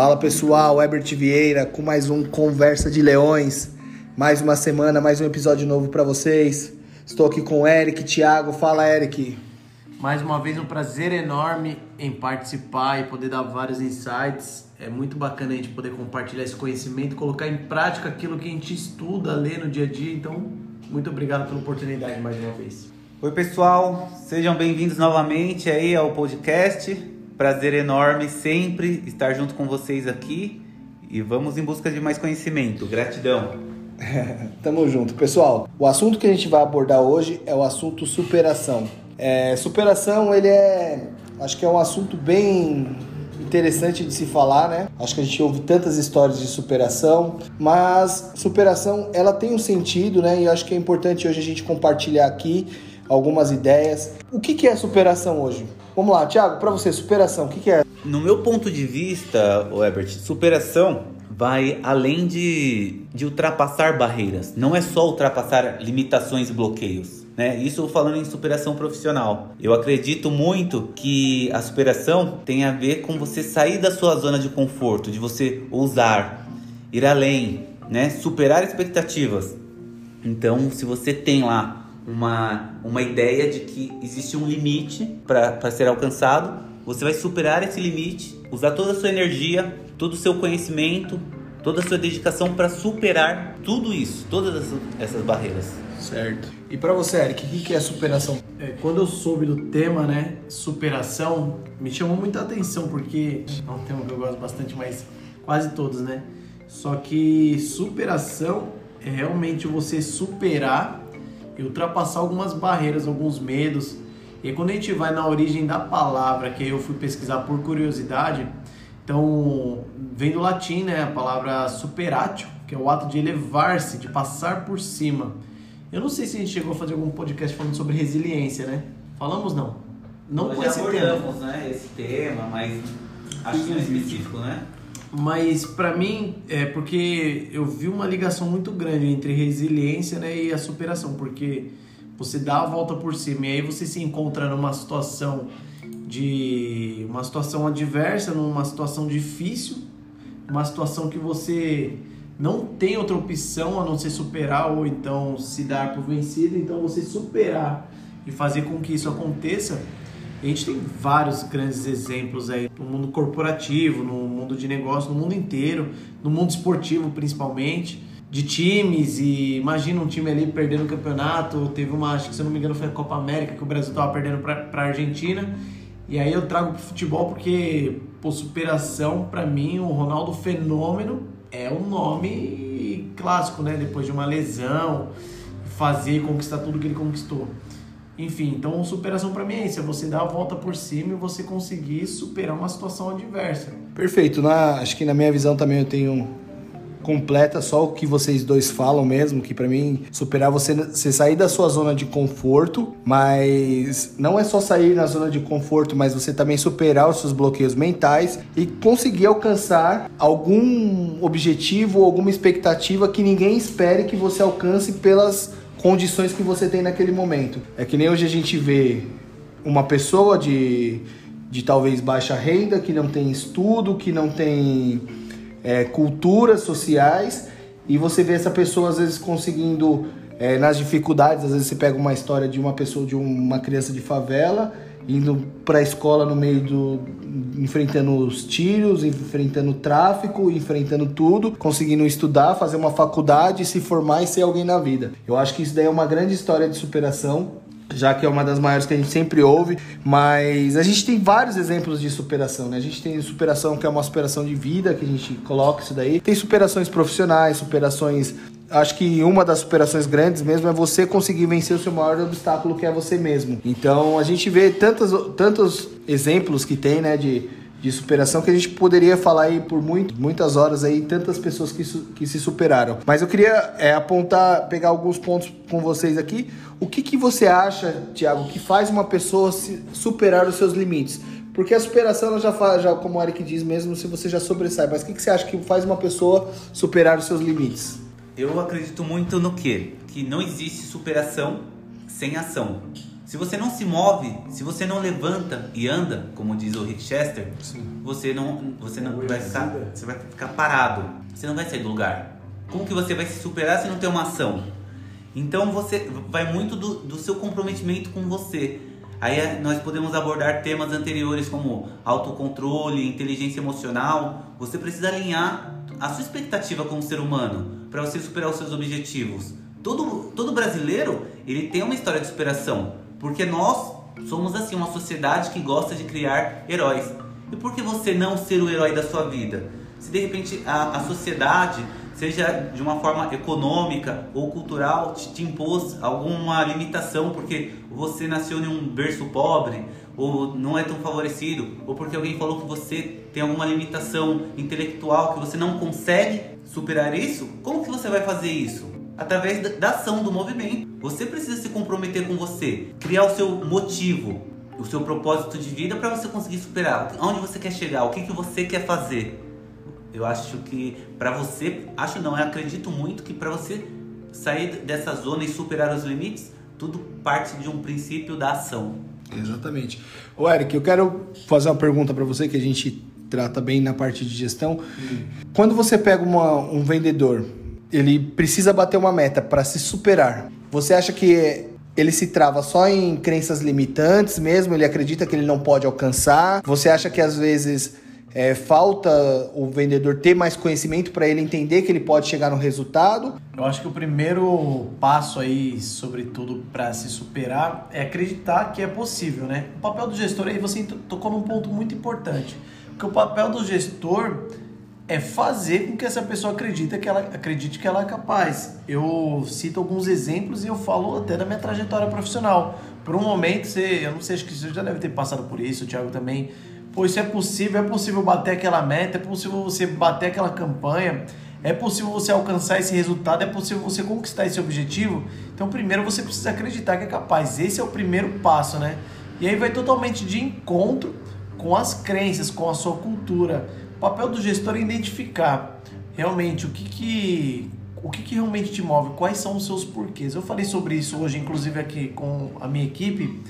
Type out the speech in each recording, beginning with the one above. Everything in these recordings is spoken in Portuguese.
Fala pessoal, Herbert Vieira com mais um Conversa de Leões. Mais uma semana, mais um episódio novo para vocês. Estou aqui com o Eric, Thiago. Fala, Eric. Mais uma vez um prazer enorme em participar e poder dar vários insights. É muito bacana a gente poder compartilhar esse conhecimento, colocar em prática aquilo que a gente estuda, lê no dia a dia. Então, muito obrigado pela oportunidade mais uma vez. Oi, pessoal. Sejam bem-vindos novamente aí ao podcast. Prazer enorme sempre estar junto com vocês aqui e vamos em busca de mais conhecimento. Gratidão. Tamo junto. Pessoal, o assunto que a gente vai abordar hoje é o assunto superação. É, superação, ele é. Acho que é um assunto bem interessante de se falar, né? Acho que a gente ouve tantas histórias de superação, mas superação ela tem um sentido, né? E acho que é importante hoje a gente compartilhar aqui algumas ideias. O que, que é superação hoje? Vamos lá, Thiago, para você, superação, o que, que é? No meu ponto de vista, Herbert, superação vai além de, de ultrapassar barreiras. Não é só ultrapassar limitações e bloqueios né? Isso falando em superação profissional. Eu acredito muito que a superação tem a ver com você sair da sua zona de conforto, de você ousar, ir além, né? Superar expectativas. Então, se você tem lá uma, uma ideia de que existe um limite para ser alcançado, você vai superar esse limite, usar toda a sua energia, todo o seu conhecimento, toda a sua dedicação para superar tudo isso, todas essas, barreiras. Certo. E para você, Eric, o que é superação? É, quando eu soube do tema, né, superação, me chamou muita atenção porque é um tema que eu gosto bastante, mas quase todos, né? Só que superação é realmente você superar e ultrapassar algumas barreiras, alguns medos. E quando a gente vai na origem da palavra, que eu fui pesquisar por curiosidade, então vem do latim, né, a palavra superatio, que é o ato de elevar-se, de passar por cima. Eu não sei se a gente chegou a fazer algum podcast falando sobre resiliência, né? Falamos não. Não Nós com esse tema. né, esse tema, mas acho que não é específico, né? Mas para mim é porque eu vi uma ligação muito grande entre resiliência né, e a superação, porque você dá a volta por cima e aí você se encontra numa situação de uma situação adversa, numa situação difícil, uma situação que você não tem outra opção a não ser superar ou então se dar por vencido, então você superar e fazer com que isso aconteça. A gente tem vários grandes exemplos aí no mundo corporativo, no mundo de negócio, no mundo inteiro, no mundo esportivo principalmente, de times e imagina um time ali perdendo o campeonato, teve uma, acho que se não me engano foi a Copa América que o Brasil estava perdendo para a Argentina. E aí eu trago pro futebol porque, por superação, para mim, o Ronaldo Fenômeno é um nome clássico, né? Depois de uma lesão, fazer conquistar tudo que ele conquistou. Enfim, então superação para mim é isso, é você dar a volta por cima e você conseguir superar uma situação adversa. Perfeito, na, acho que na minha visão também eu tenho completa só o que vocês dois falam mesmo, que para mim superar você, você sair da sua zona de conforto, mas não é só sair na zona de conforto, mas você também superar os seus bloqueios mentais e conseguir alcançar algum objetivo, alguma expectativa que ninguém espere que você alcance pelas condições que você tem naquele momento. É que nem hoje a gente vê uma pessoa de, de talvez baixa renda, que não tem estudo, que não tem é, culturas sociais e você vê essa pessoa às vezes conseguindo é, nas dificuldades, às vezes você pega uma história de uma pessoa, de uma criança de favela indo para a escola no meio do enfrentando os tiros, enfrentando o tráfico, enfrentando tudo, conseguindo estudar, fazer uma faculdade, se formar e ser alguém na vida. Eu acho que isso daí é uma grande história de superação já que é uma das maiores que a gente sempre ouve, mas a gente tem vários exemplos de superação, né? A gente tem superação que é uma superação de vida, que a gente coloca isso daí. Tem superações profissionais, superações acho que uma das superações grandes mesmo é você conseguir vencer o seu maior obstáculo, que é você mesmo. Então a gente vê tantos, tantos exemplos que tem, né, de de superação que a gente poderia falar aí por muito, muitas horas aí, tantas pessoas que, que se superaram. Mas eu queria é, apontar, pegar alguns pontos com vocês aqui. O que, que você acha, Tiago, que faz uma pessoa superar os seus limites? Porque a superação, ela já faz, já, como o Eric diz mesmo, se você já sobressai. Mas o que, que você acha que faz uma pessoa superar os seus limites? Eu acredito muito no quê? Que não existe superação sem ação. Se você não se move, se você não levanta e anda, como diz o Rick Chester, Sim. você não, você não vai ficar, você vai ficar parado. Você não vai sair do lugar. Como que você vai se superar se não tem uma ação? Então você vai muito do, do seu comprometimento com você. Aí é, nós podemos abordar temas anteriores como autocontrole, inteligência emocional. Você precisa alinhar a sua expectativa como ser humano para você superar os seus objetivos. Todo, todo brasileiro ele tem uma história de superação, porque nós somos assim uma sociedade que gosta de criar heróis. E por que você não ser o herói da sua vida? Se de repente a, a sociedade seja de uma forma econômica ou cultural, te, te impôs alguma limitação porque você nasceu em um berço pobre ou não é tão favorecido, ou porque alguém falou que você tem alguma limitação intelectual que você não consegue superar isso, como que você vai fazer isso? Através da ação do movimento. Você precisa se comprometer com você, criar o seu motivo, o seu propósito de vida para você conseguir superar. Onde você quer chegar, o que, que você quer fazer. Eu acho que para você, acho não, eu acredito muito que para você sair dessa zona e superar os limites, tudo parte de um princípio da ação. Exatamente. O Eric, eu quero fazer uma pergunta para você que a gente trata bem na parte de gestão. Hum. Quando você pega uma, um vendedor, ele precisa bater uma meta para se superar. Você acha que ele se trava só em crenças limitantes mesmo? Ele acredita que ele não pode alcançar? Você acha que às vezes é, falta o vendedor ter mais conhecimento para ele entender que ele pode chegar no resultado? Eu acho que o primeiro passo aí, sobretudo para se superar, é acreditar que é possível, né? O papel do gestor aí você tocou num ponto muito importante, porque o papel do gestor é fazer com que essa pessoa acredite que ela acredite que ela é capaz. Eu cito alguns exemplos e eu falo até da minha trajetória profissional. Por um momento, você, eu não sei, acho que você já deve ter passado por isso, o Thiago também Pois isso é possível, é possível bater aquela meta, é possível você bater aquela campanha, é possível você alcançar esse resultado, é possível você conquistar esse objetivo. Então, primeiro você precisa acreditar que é capaz. Esse é o primeiro passo, né? E aí vai totalmente de encontro com as crenças, com a sua cultura. O papel do gestor é identificar realmente o que, que o que, que realmente te move, quais são os seus porquês. Eu falei sobre isso hoje, inclusive aqui com a minha equipe.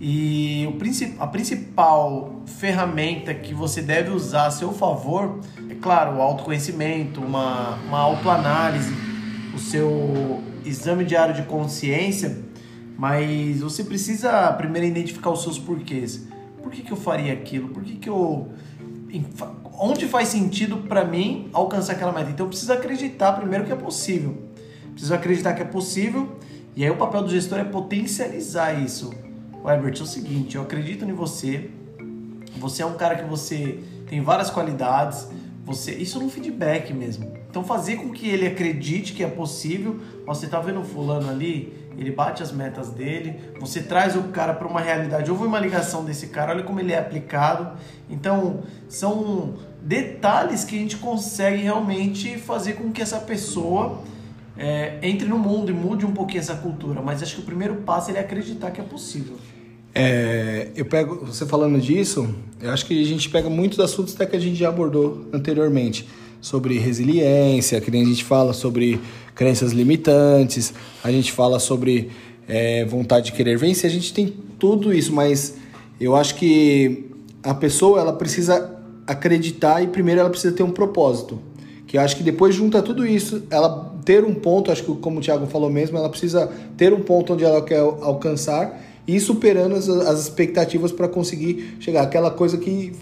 E o a principal ferramenta que você deve usar a seu favor é, claro, o autoconhecimento, uma, uma autoanálise, o seu exame diário de consciência, mas você precisa primeiro identificar os seus porquês. Por que, que eu faria aquilo? Por que, que eu. Onde faz sentido para mim alcançar aquela meta? Então eu preciso acreditar primeiro que é possível. Preciso acreditar que é possível, e aí o papel do gestor é potencializar isso Werbert, é o seguinte, eu acredito em você. Você é um cara que você tem várias qualidades. Você, isso no feedback mesmo. Então fazer com que ele acredite que é possível. Você tá vendo o fulano ali? Ele bate as metas dele. Você traz o cara para uma realidade. Houve uma ligação desse cara. Olha como ele é aplicado. Então são detalhes que a gente consegue realmente fazer com que essa pessoa é, entre no mundo e mude um pouquinho essa cultura. Mas acho que o primeiro passo é ele acreditar que é possível. É, eu pego, você falando disso, eu acho que a gente pega muitos assuntos até que a gente já abordou anteriormente. Sobre resiliência, que nem a gente fala sobre crenças limitantes, a gente fala sobre é, vontade de querer vencer, a gente tem tudo isso, mas eu acho que a pessoa ela precisa acreditar e primeiro ela precisa ter um propósito. Que eu acho que depois junta tudo isso, ela ter um ponto, acho que como o Thiago falou mesmo, ela precisa ter um ponto onde ela quer alcançar e superando as, as expectativas para conseguir chegar. Aquela coisa que,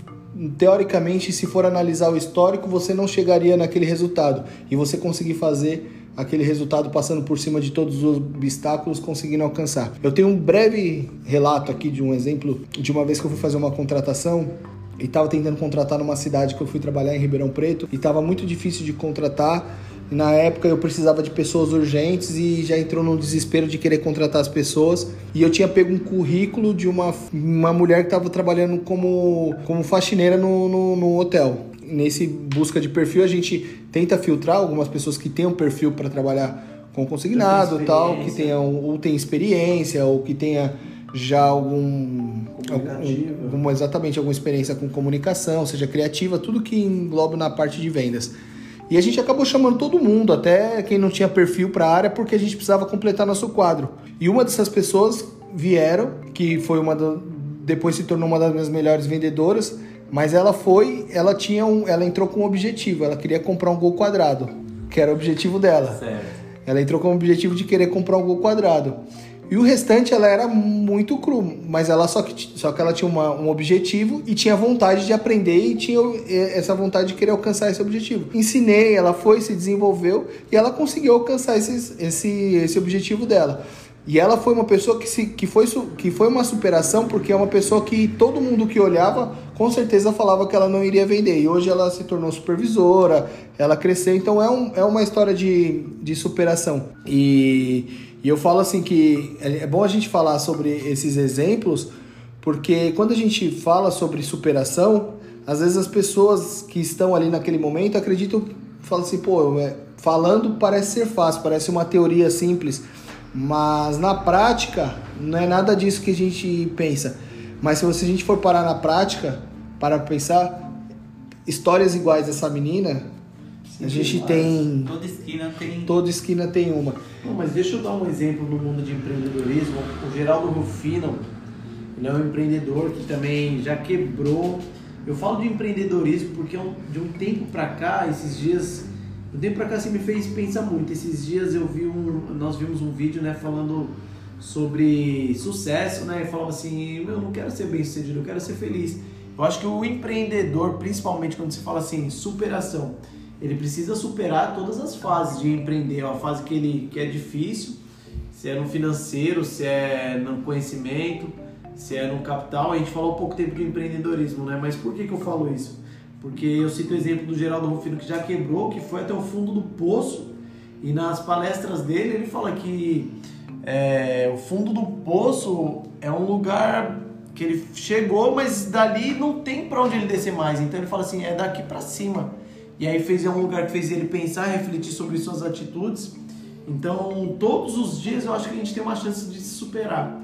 teoricamente, se for analisar o histórico, você não chegaria naquele resultado. E você conseguir fazer aquele resultado passando por cima de todos os obstáculos, conseguindo alcançar. Eu tenho um breve relato aqui de um exemplo de uma vez que eu fui fazer uma contratação e estava tentando contratar numa cidade que eu fui trabalhar em Ribeirão Preto e estava muito difícil de contratar na época eu precisava de pessoas urgentes e já entrou no desespero de querer contratar as pessoas. E eu tinha pego um currículo de uma, uma mulher que estava trabalhando como, como faxineira no, no, no hotel. Nesse busca de perfil, a gente tenta filtrar algumas pessoas que têm um perfil para trabalhar com consignado tal, que tenham ou tem experiência ou que tenha já algum, algum exatamente alguma experiência com comunicação, seja criativa, tudo que engloba na parte de vendas. E a gente acabou chamando todo mundo, até quem não tinha perfil para a área, porque a gente precisava completar nosso quadro. E uma dessas pessoas vieram, que foi uma do, depois se tornou uma das minhas melhores vendedoras, mas ela foi, ela tinha um, ela entrou com um objetivo, ela queria comprar um gol quadrado, que era o objetivo dela. Certo. Ela entrou com o objetivo de querer comprar um gol quadrado. E o restante ela era muito cru, mas ela só que, só que ela tinha uma, um objetivo e tinha vontade de aprender e tinha essa vontade de querer alcançar esse objetivo. Ensinei, ela foi, se desenvolveu e ela conseguiu alcançar esse, esse, esse objetivo dela. E ela foi uma pessoa que, se, que, foi, que foi uma superação, porque é uma pessoa que todo mundo que olhava, com certeza falava que ela não iria vender. E hoje ela se tornou supervisora, ela cresceu. Então é, um, é uma história de, de superação. E, e eu falo assim que é, é bom a gente falar sobre esses exemplos, porque quando a gente fala sobre superação, às vezes as pessoas que estão ali naquele momento acreditam, falam assim, pô, é, falando parece ser fácil, parece uma teoria simples. Mas na prática, não é nada disso que a gente pensa. Mas se você, a gente for parar na prática, para pensar, histórias iguais dessa menina, Sim, a gente tem. Toda esquina tem. Toda esquina tem uma. Não, mas deixa eu dar um exemplo no mundo de empreendedorismo. O Geraldo Rufino, ele é um empreendedor que também já quebrou. Eu falo de empreendedorismo porque é de um tempo para cá, esses dias do tempo pra cá você me fez pensar muito. Esses dias eu vi um. Nós vimos um vídeo, né, falando sobre sucesso, né? E falava assim, eu não quero ser bem sucedido, eu quero ser feliz. Eu acho que o empreendedor, principalmente quando se fala assim, superação, ele precisa superar todas as fases de empreender. A fase que ele que é difícil, se é no financeiro, se é no conhecimento, se é no capital. A gente falou um pouco tempo de empreendedorismo, né? Mas por que, que eu falo isso? Porque eu cito o exemplo do Geraldo Rufino que já quebrou, que foi até o fundo do poço, e nas palestras dele ele fala que é, o fundo do poço é um lugar que ele chegou, mas dali não tem para onde ele descer mais. Então ele fala assim, é daqui para cima. E aí fez é um lugar que fez ele pensar, refletir sobre suas atitudes. Então, todos os dias eu acho que a gente tem uma chance de se superar.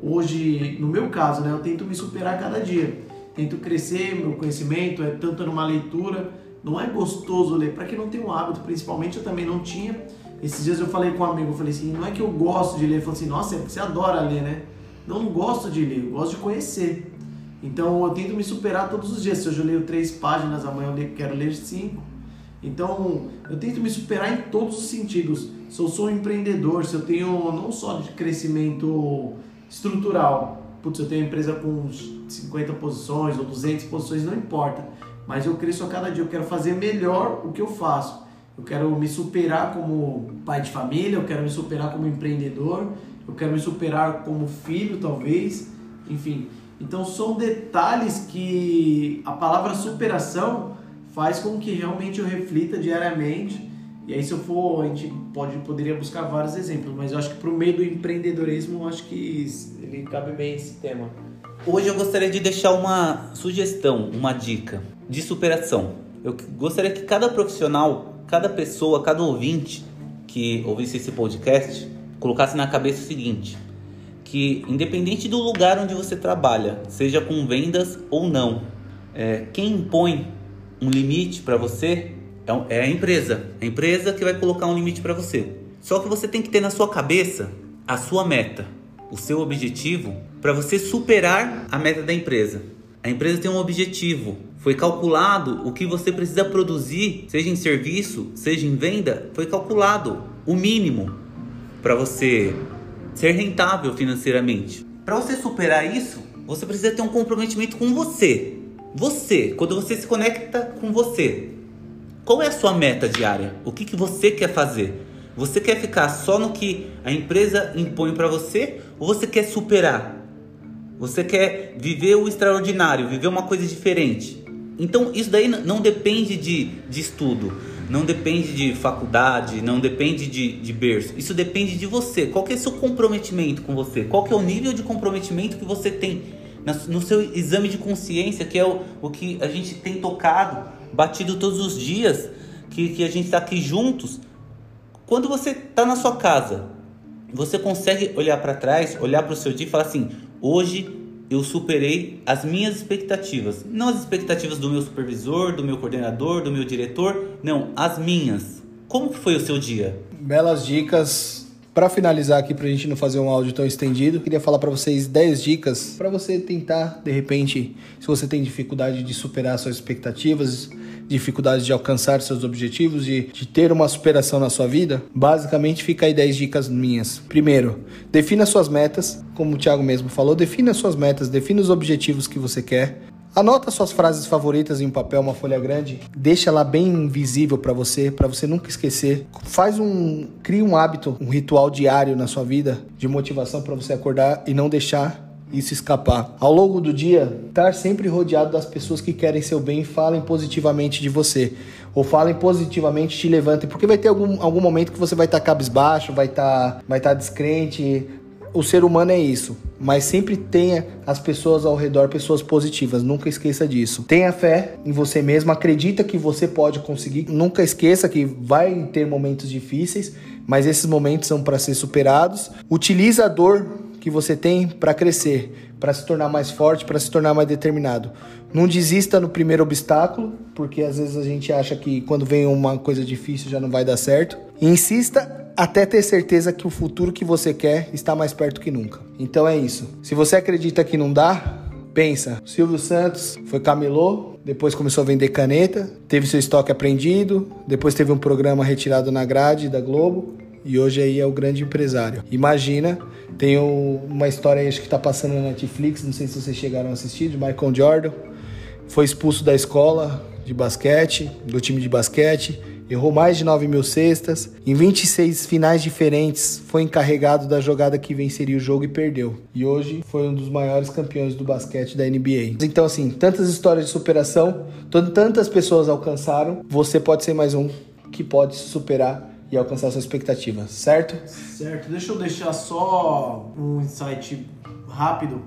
Hoje, no meu caso, né, eu tento me superar cada dia tento crescer meu conhecimento, é tanto numa leitura. Não é gostoso ler, para quem não tem um hábito, principalmente eu também não tinha. Esses dias eu falei com um amigo, eu falei assim, não é que eu gosto de ler, ele falou assim, nossa, você adora ler, né? Não, não gosto de ler, eu gosto de conhecer. Então eu tento me superar todos os dias. Se hoje eu leio três páginas, amanhã eu quero ler cinco. Então eu tento me superar em todos os sentidos. Se eu sou um empreendedor, se eu tenho não só de crescimento estrutural, putz, eu tenho uma empresa com 50 posições ou 200 posições, não importa. Mas eu cresço a cada dia, eu quero fazer melhor o que eu faço. Eu quero me superar como pai de família, eu quero me superar como empreendedor, eu quero me superar como filho, talvez, enfim. Então são detalhes que a palavra superação faz com que realmente eu reflita diariamente. E aí se eu for, a gente pode poderia buscar vários exemplos, mas eu acho que para o meio do empreendedorismo, eu acho que ele cabe bem esse tema. Hoje eu gostaria de deixar uma sugestão, uma dica de superação. Eu gostaria que cada profissional, cada pessoa, cada ouvinte que ouvisse esse podcast colocasse na cabeça o seguinte: que independente do lugar onde você trabalha, seja com vendas ou não, é, quem impõe um limite para você é, é a empresa. A empresa que vai colocar um limite para você. Só que você tem que ter na sua cabeça a sua meta o seu objetivo para você superar a meta da empresa. A empresa tem um objetivo, foi calculado o que você precisa produzir, seja em serviço, seja em venda, foi calculado o mínimo para você ser rentável financeiramente. Para você superar isso, você precisa ter um comprometimento com você. Você, quando você se conecta com você, qual é a sua meta diária? O que, que você quer fazer? Você quer ficar só no que a empresa impõe para você ou você quer superar? Você quer viver o extraordinário, viver uma coisa diferente? Então isso daí não depende de, de estudo, não depende de faculdade, não depende de, de berço. Isso depende de você. Qual que é o seu comprometimento com você? Qual que é o nível de comprometimento que você tem no seu exame de consciência, que é o, o que a gente tem tocado, batido todos os dias, que, que a gente está aqui juntos quando você está na sua casa, você consegue olhar para trás, olhar para o seu dia e falar assim: hoje eu superei as minhas expectativas. Não as expectativas do meu supervisor, do meu coordenador, do meu diretor, não, as minhas. Como foi o seu dia? Belas dicas. Para finalizar aqui, pra gente não fazer um áudio tão estendido, queria falar para vocês 10 dicas para você tentar, de repente, se você tem dificuldade de superar suas expectativas, dificuldade de alcançar seus objetivos, de, de ter uma superação na sua vida, basicamente fica aí 10 dicas minhas. Primeiro, defina suas metas, como o Thiago mesmo falou, defina suas metas, defina os objetivos que você quer. Anota suas frases favoritas em um papel, uma folha grande, deixa lá bem visível para você, para você nunca esquecer. Faz um, cria um hábito, um ritual diário na sua vida de motivação para você acordar e não deixar isso escapar. Ao longo do dia, estar sempre rodeado das pessoas que querem seu bem e falem positivamente de você. Ou falem positivamente, te levantem, porque vai ter algum, algum momento que você vai estar tá cabisbaixo, vai estar tá, vai tá descrente, o ser humano é isso, mas sempre tenha as pessoas ao redor, pessoas positivas, nunca esqueça disso. Tenha fé em você mesmo, acredita que você pode conseguir, nunca esqueça que vai ter momentos difíceis, mas esses momentos são para ser superados. Utilize a dor que você tem para crescer, para se tornar mais forte, para se tornar mais determinado. Não desista no primeiro obstáculo, porque às vezes a gente acha que quando vem uma coisa difícil já não vai dar certo. E insista até ter certeza que o futuro que você quer está mais perto que nunca. Então é isso. Se você acredita que não dá, pensa. Silvio Santos foi camelô, depois começou a vender caneta, teve seu estoque apreendido, depois teve um programa retirado na grade da Globo e hoje aí é o grande empresário. Imagina, tem uma história acho que está passando na Netflix, não sei se vocês chegaram a assistir, de Michael Jordan. Foi expulso da escola de basquete, do time de basquete errou mais de 9 mil cestas. Em 26 finais diferentes, foi encarregado da jogada que venceria o jogo e perdeu. E hoje foi um dos maiores campeões do basquete da NBA. Então, assim, tantas histórias de superação, tantas pessoas alcançaram, você pode ser mais um que pode se superar e alcançar sua expectativa, certo? Certo. Deixa eu deixar só um insight rápido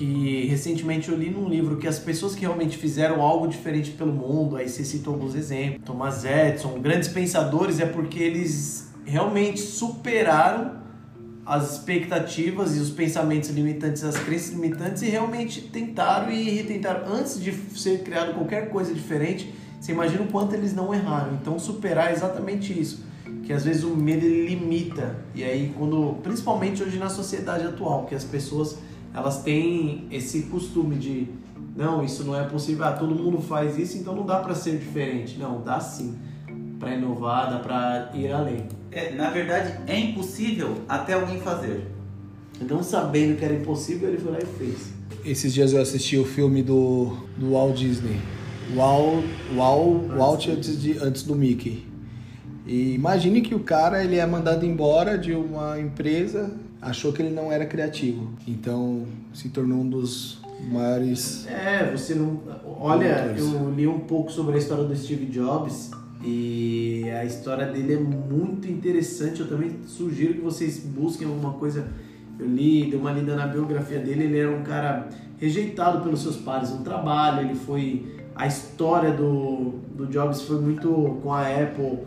que recentemente eu li num livro que as pessoas que realmente fizeram algo diferente pelo mundo, aí você citou alguns exemplos, Thomas Edison, grandes pensadores, é porque eles realmente superaram as expectativas e os pensamentos limitantes, as crenças limitantes e realmente tentaram e retentaram antes de ser criado qualquer coisa diferente. Você imagina o quanto eles não erraram. Então superar é exatamente isso, que às vezes o medo limita. E aí quando, principalmente hoje na sociedade atual, que as pessoas elas têm esse costume de não, isso não é possível, ah, todo mundo faz isso, então não dá para ser diferente. Não, dá sim. Para inovar, dá para ir além. É, na verdade, é impossível até alguém fazer. Então, sabendo que era impossível, ele foi lá e fez. Esses dias eu assisti o filme do, do Walt Disney. Walt, Walt, Walt antes, de, antes do Mickey. E imagine que o cara ele é mandado embora de uma empresa achou que ele não era criativo. Então se tornou um dos maiores. É, você não. Olha, eu li um pouco sobre a história do Steve Jobs e a história dele é muito interessante. Eu também sugiro que vocês busquem alguma coisa. Eu li, dei uma lida na biografia dele. Ele era um cara rejeitado pelos seus pares no trabalho. Ele foi. A história do, do Jobs foi muito com a Apple.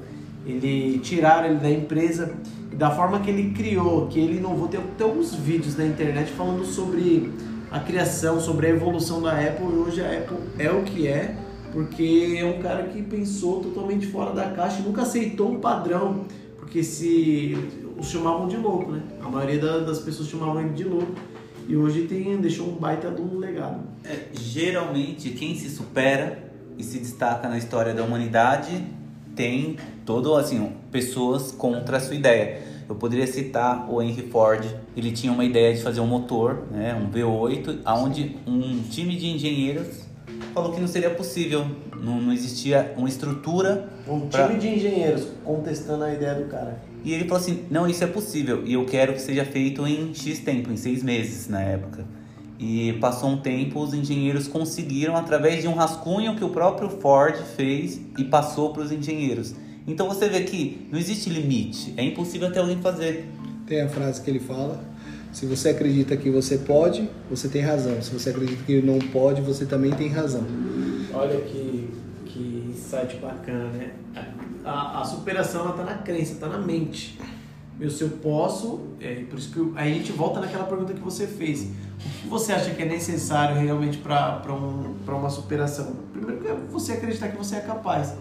Ele tiraram ele da empresa da forma que ele criou, que ele não vou ter, ter alguns vídeos na internet falando sobre a criação, sobre a evolução da Apple e hoje a Apple é o que é, porque é um cara que pensou totalmente fora da caixa e nunca aceitou um padrão, porque se os chamavam de louco, né? A maioria das pessoas chamavam ele de louco. E hoje tem, deixou um baita de um legado. É, geralmente, quem se supera e se destaca na história da humanidade tem todo assim pessoas contra a sua ideia. Eu poderia citar o Henry Ford. Ele tinha uma ideia de fazer um motor, né, um V8, aonde um time de engenheiros falou que não seria possível, não, não existia uma estrutura. Um pra... time de engenheiros contestando a ideia do cara. E ele falou assim: não, isso é possível e eu quero que seja feito em X tempo, em seis meses na época. E passou um tempo, os engenheiros conseguiram, através de um rascunho que o próprio Ford fez e passou para os engenheiros. Então você vê que não existe limite, é impossível até alguém fazer. Tem a frase que ele fala: se você acredita que você pode, você tem razão. Se você acredita que não pode, você também tem razão. Olha que, que insight bacana, né? A, a superação está na crença, está na mente. Eu, se eu posso, é, por isso que eu, aí a gente volta naquela pergunta que você fez. O que você acha que é necessário realmente para um, uma superação? Primeiro, é você acreditar que você é capaz.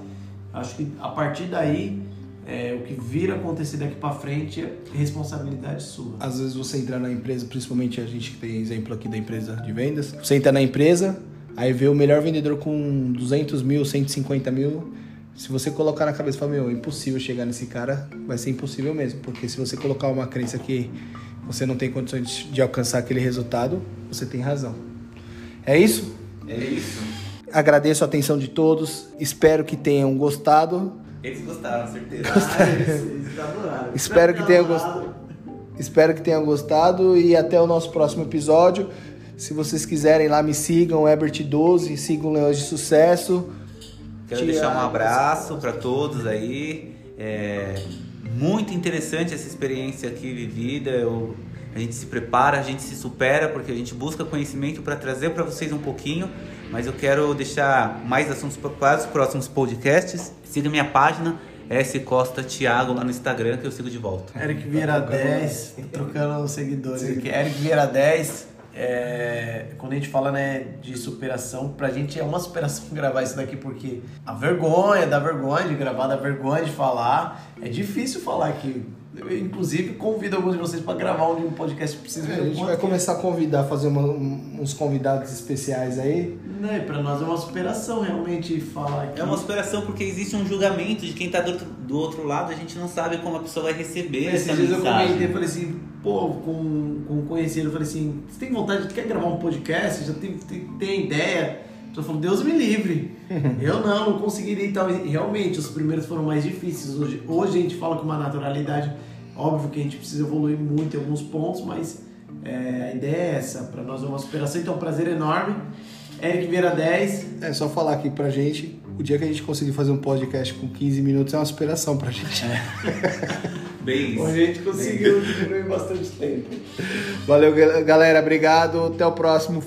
Acho que a partir daí é, o que vir a acontecer daqui para frente é responsabilidade sua. Às vezes você entra na empresa, principalmente a gente que tem exemplo aqui da empresa de vendas, você entra na empresa, aí vê o melhor vendedor com 200 mil, 150 mil. Se você colocar na cabeça e falar, meu, é impossível chegar nesse cara, vai ser impossível mesmo. Porque se você colocar uma crença que você não tem condições de alcançar aquele resultado, você tem razão. É isso? É isso. Agradeço a atenção de todos. Espero que tenham gostado. Eles gostaram, certeza. Ah, eles, eles adoraram. Espero que tenham gostado. Espero que tenham gostado e até o nosso próximo episódio. Se vocês quiserem lá, me sigam, Ebert12, sigam Leões de Sucesso. Quero deixar um abraço para todos aí. É muito interessante essa experiência aqui vivida. Eu, a gente se prepara, a gente se supera, porque a gente busca conhecimento para trazer para vocês um pouquinho. Mas eu quero deixar mais assuntos para os próximos podcasts. Siga minha página, S Costa Thiago, lá no Instagram, que eu sigo de volta. Eric Vieira 10, tô trocando os seguidores aqui. Eric Vieira 10, é, quando a gente fala né, de superação, pra gente é uma superação gravar isso daqui, porque a vergonha, da vergonha de gravar, da vergonha de falar, é difícil falar aqui. Eu, inclusive, convido alguns de vocês para gravar um podcast precisa é, A gente vai começar a convidar, fazer uma, uns convidados especiais aí. Não, e pra nós é uma superação realmente falar aqui. É uma superação porque existe um julgamento de quem tá do outro, do outro lado, a gente não sabe como a pessoa vai receber Esses essa dias mensagem. eu comentei, falei assim, pô, com, com um conhecido, eu falei assim, você tem vontade, quer gravar um podcast? Já tem, tem, tem ideia? Pessoa falou, Deus me livre. eu não, não conseguiria e tal. E realmente, os primeiros foram mais difíceis. Hoje, hoje a gente fala com uma naturalidade. Óbvio que a gente precisa evoluir muito em alguns pontos, mas é, a ideia é essa. Para nós é uma superação. Então, é um prazer enorme. Eric Vieira 10. É só falar aqui pra gente, o dia que a gente conseguir fazer um podcast com 15 minutos é uma superação pra gente. Bem isso. Hoje a gente conseguiu diminuir bastante tempo. Valeu, galera. Obrigado. Até o próximo.